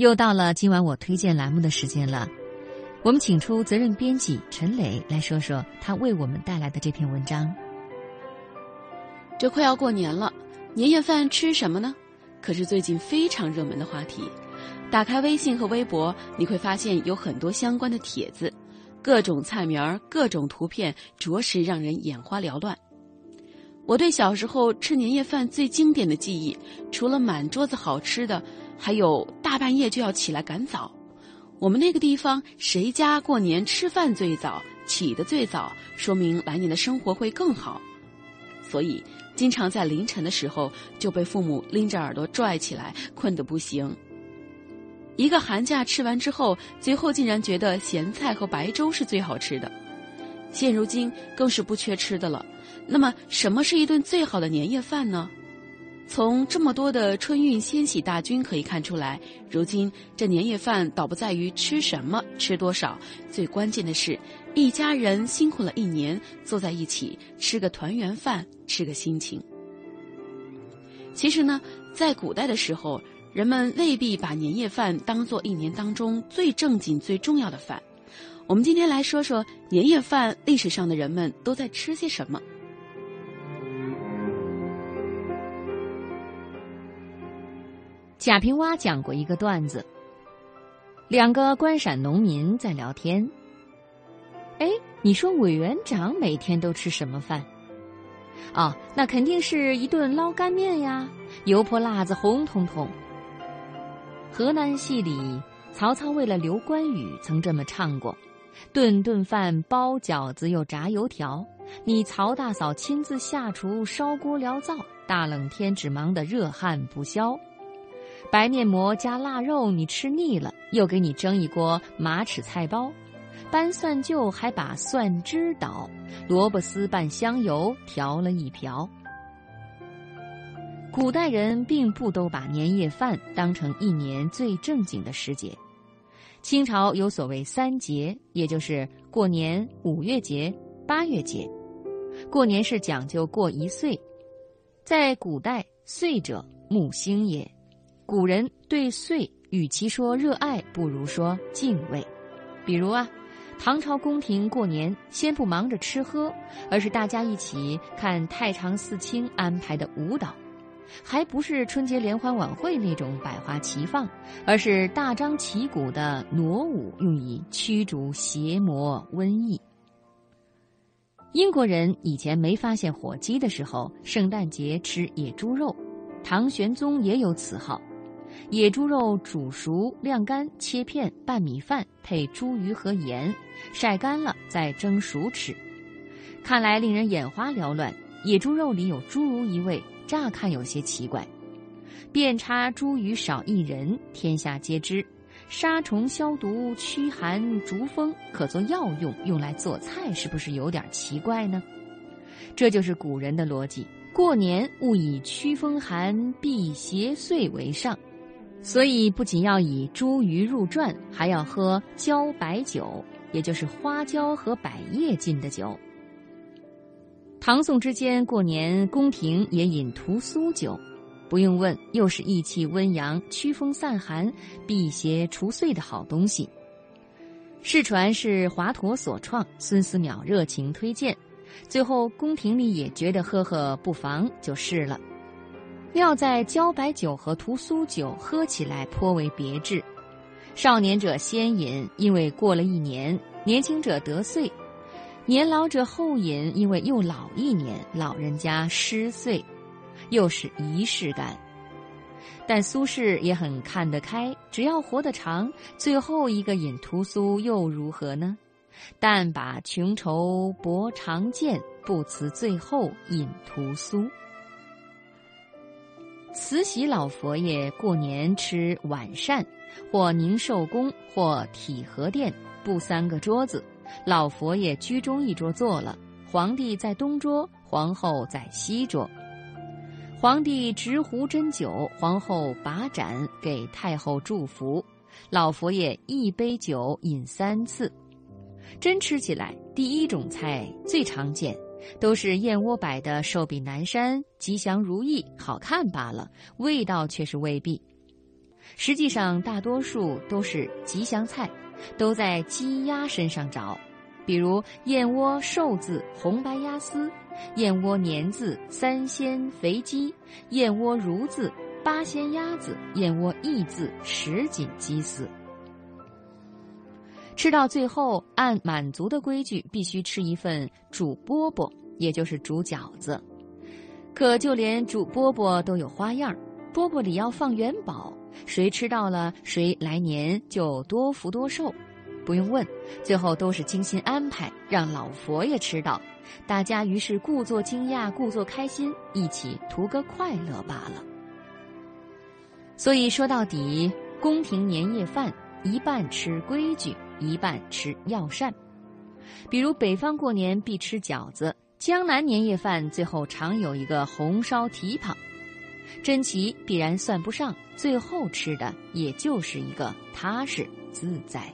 又到了今晚我推荐栏目的时间了，我们请出责任编辑陈磊来说说他为我们带来的这篇文章。这快要过年了，年夜饭吃什么呢？可是最近非常热门的话题。打开微信和微博，你会发现有很多相关的帖子，各种菜名儿、各种图片，着实让人眼花缭乱。我对小时候吃年夜饭最经典的记忆，除了满桌子好吃的，还有大半夜就要起来赶早。我们那个地方，谁家过年吃饭最早、起得最早，说明来年的生活会更好。所以，经常在凌晨的时候就被父母拎着耳朵拽起来，困得不行。一个寒假吃完之后，最后竟然觉得咸菜和白粥是最好吃的。现如今更是不缺吃的了。那么，什么是一顿最好的年夜饭呢？从这么多的春运迁徙大军可以看出来，如今这年夜饭倒不在于吃什么、吃多少，最关键的是，一家人辛苦了一年，坐在一起吃个团圆饭，吃个心情。其实呢，在古代的时候，人们未必把年夜饭当做一年当中最正经、最重要的饭。我们今天来说说年夜饭历史上的人们都在吃些什么。贾平凹讲过一个段子：两个官陕农民在聊天。哎，你说委员长每天都吃什么饭？哦，那肯定是一顿捞干面呀，油泼辣子，红彤彤。河南戏里，曹操为了留关羽，曾这么唱过：“顿顿饭包饺子又炸油条，你曹大嫂亲自下厨烧锅燎灶，大冷天只忙得热汗不消。”白面馍加腊肉，你吃腻了，又给你蒸一锅马齿菜包，搬蒜臼还把蒜汁倒，萝卜丝拌香油调了一瓢。古代人并不都把年夜饭当成一年最正经的时节。清朝有所谓三节，也就是过年、五月节、八月节。过年是讲究过一岁，在古代，岁者木星也。古人对岁，与其说热爱，不如说敬畏。比如啊，唐朝宫廷过年，先不忙着吃喝，而是大家一起看太常寺卿安排的舞蹈，还不是春节联欢晚会那种百花齐放，而是大张旗鼓的傩舞，用以驱逐邪魔瘟疫。英国人以前没发现火鸡的时候，圣诞节吃野猪肉，唐玄宗也有此号。野猪肉煮熟、晾干、切片拌米饭，配茱萸和盐，晒干了再蒸熟吃。看来令人眼花缭乱。野猪肉里有侏儒一味，乍看有些奇怪。遍插茱萸少一人，天下皆知。杀虫消毒、驱寒逐风，可做药用，用来做菜，是不是有点奇怪呢？这就是古人的逻辑：过年务以驱风寒、避邪祟为上。所以，不仅要以茱萸入馔，还要喝椒白酒，也就是花椒和百叶浸的酒。唐宋之间过年，宫廷也饮屠苏酒，不用问，又是益气温阳、驱风散寒、辟邪除祟的好东西。世传是华佗所创，孙思邈热情推荐，最后宫廷里也觉得喝喝不妨，就试了。料在茭白酒和屠苏酒喝起来颇为别致，少年者先饮，因为过了一年；年轻者得岁，年老者后饮，因为又老一年，老人家失岁，又是仪式感。但苏轼也很看得开，只要活得长，最后一个饮屠苏又如何呢？但把穷愁博长剑，不辞最后饮屠苏。慈禧老佛爷过年吃晚膳，或宁寿宫，或体和殿，布三个桌子，老佛爷居中一桌坐了，皇帝在东桌，皇后在西桌。皇帝执壶斟酒，皇后把盏给太后祝福，老佛爷一杯酒饮三次。真吃起来，第一种菜最常见。都是燕窝摆的寿比南山，吉祥如意，好看罢了，味道却是未必。实际上大多数都是吉祥菜，都在鸡鸭身上找，比如燕窝寿字红白鸭丝，燕窝年字三鲜肥鸡，燕窝如字八鲜鸭子，燕窝意字十锦鸡丝。吃到最后，按满族的规矩，必须吃一份煮饽饽，也就是煮饺子。可就连煮饽饽都有花样，饽饽里要放元宝，谁吃到了，谁来年就多福多寿。不用问，最后都是精心安排，让老佛爷吃到。大家于是故作惊讶，故作开心，一起图个快乐罢了。所以说到底，宫廷年夜饭一半吃规矩。一半吃药膳，比如北方过年必吃饺子，江南年夜饭最后常有一个红烧蹄膀，珍奇必然算不上，最后吃的也就是一个踏实自在。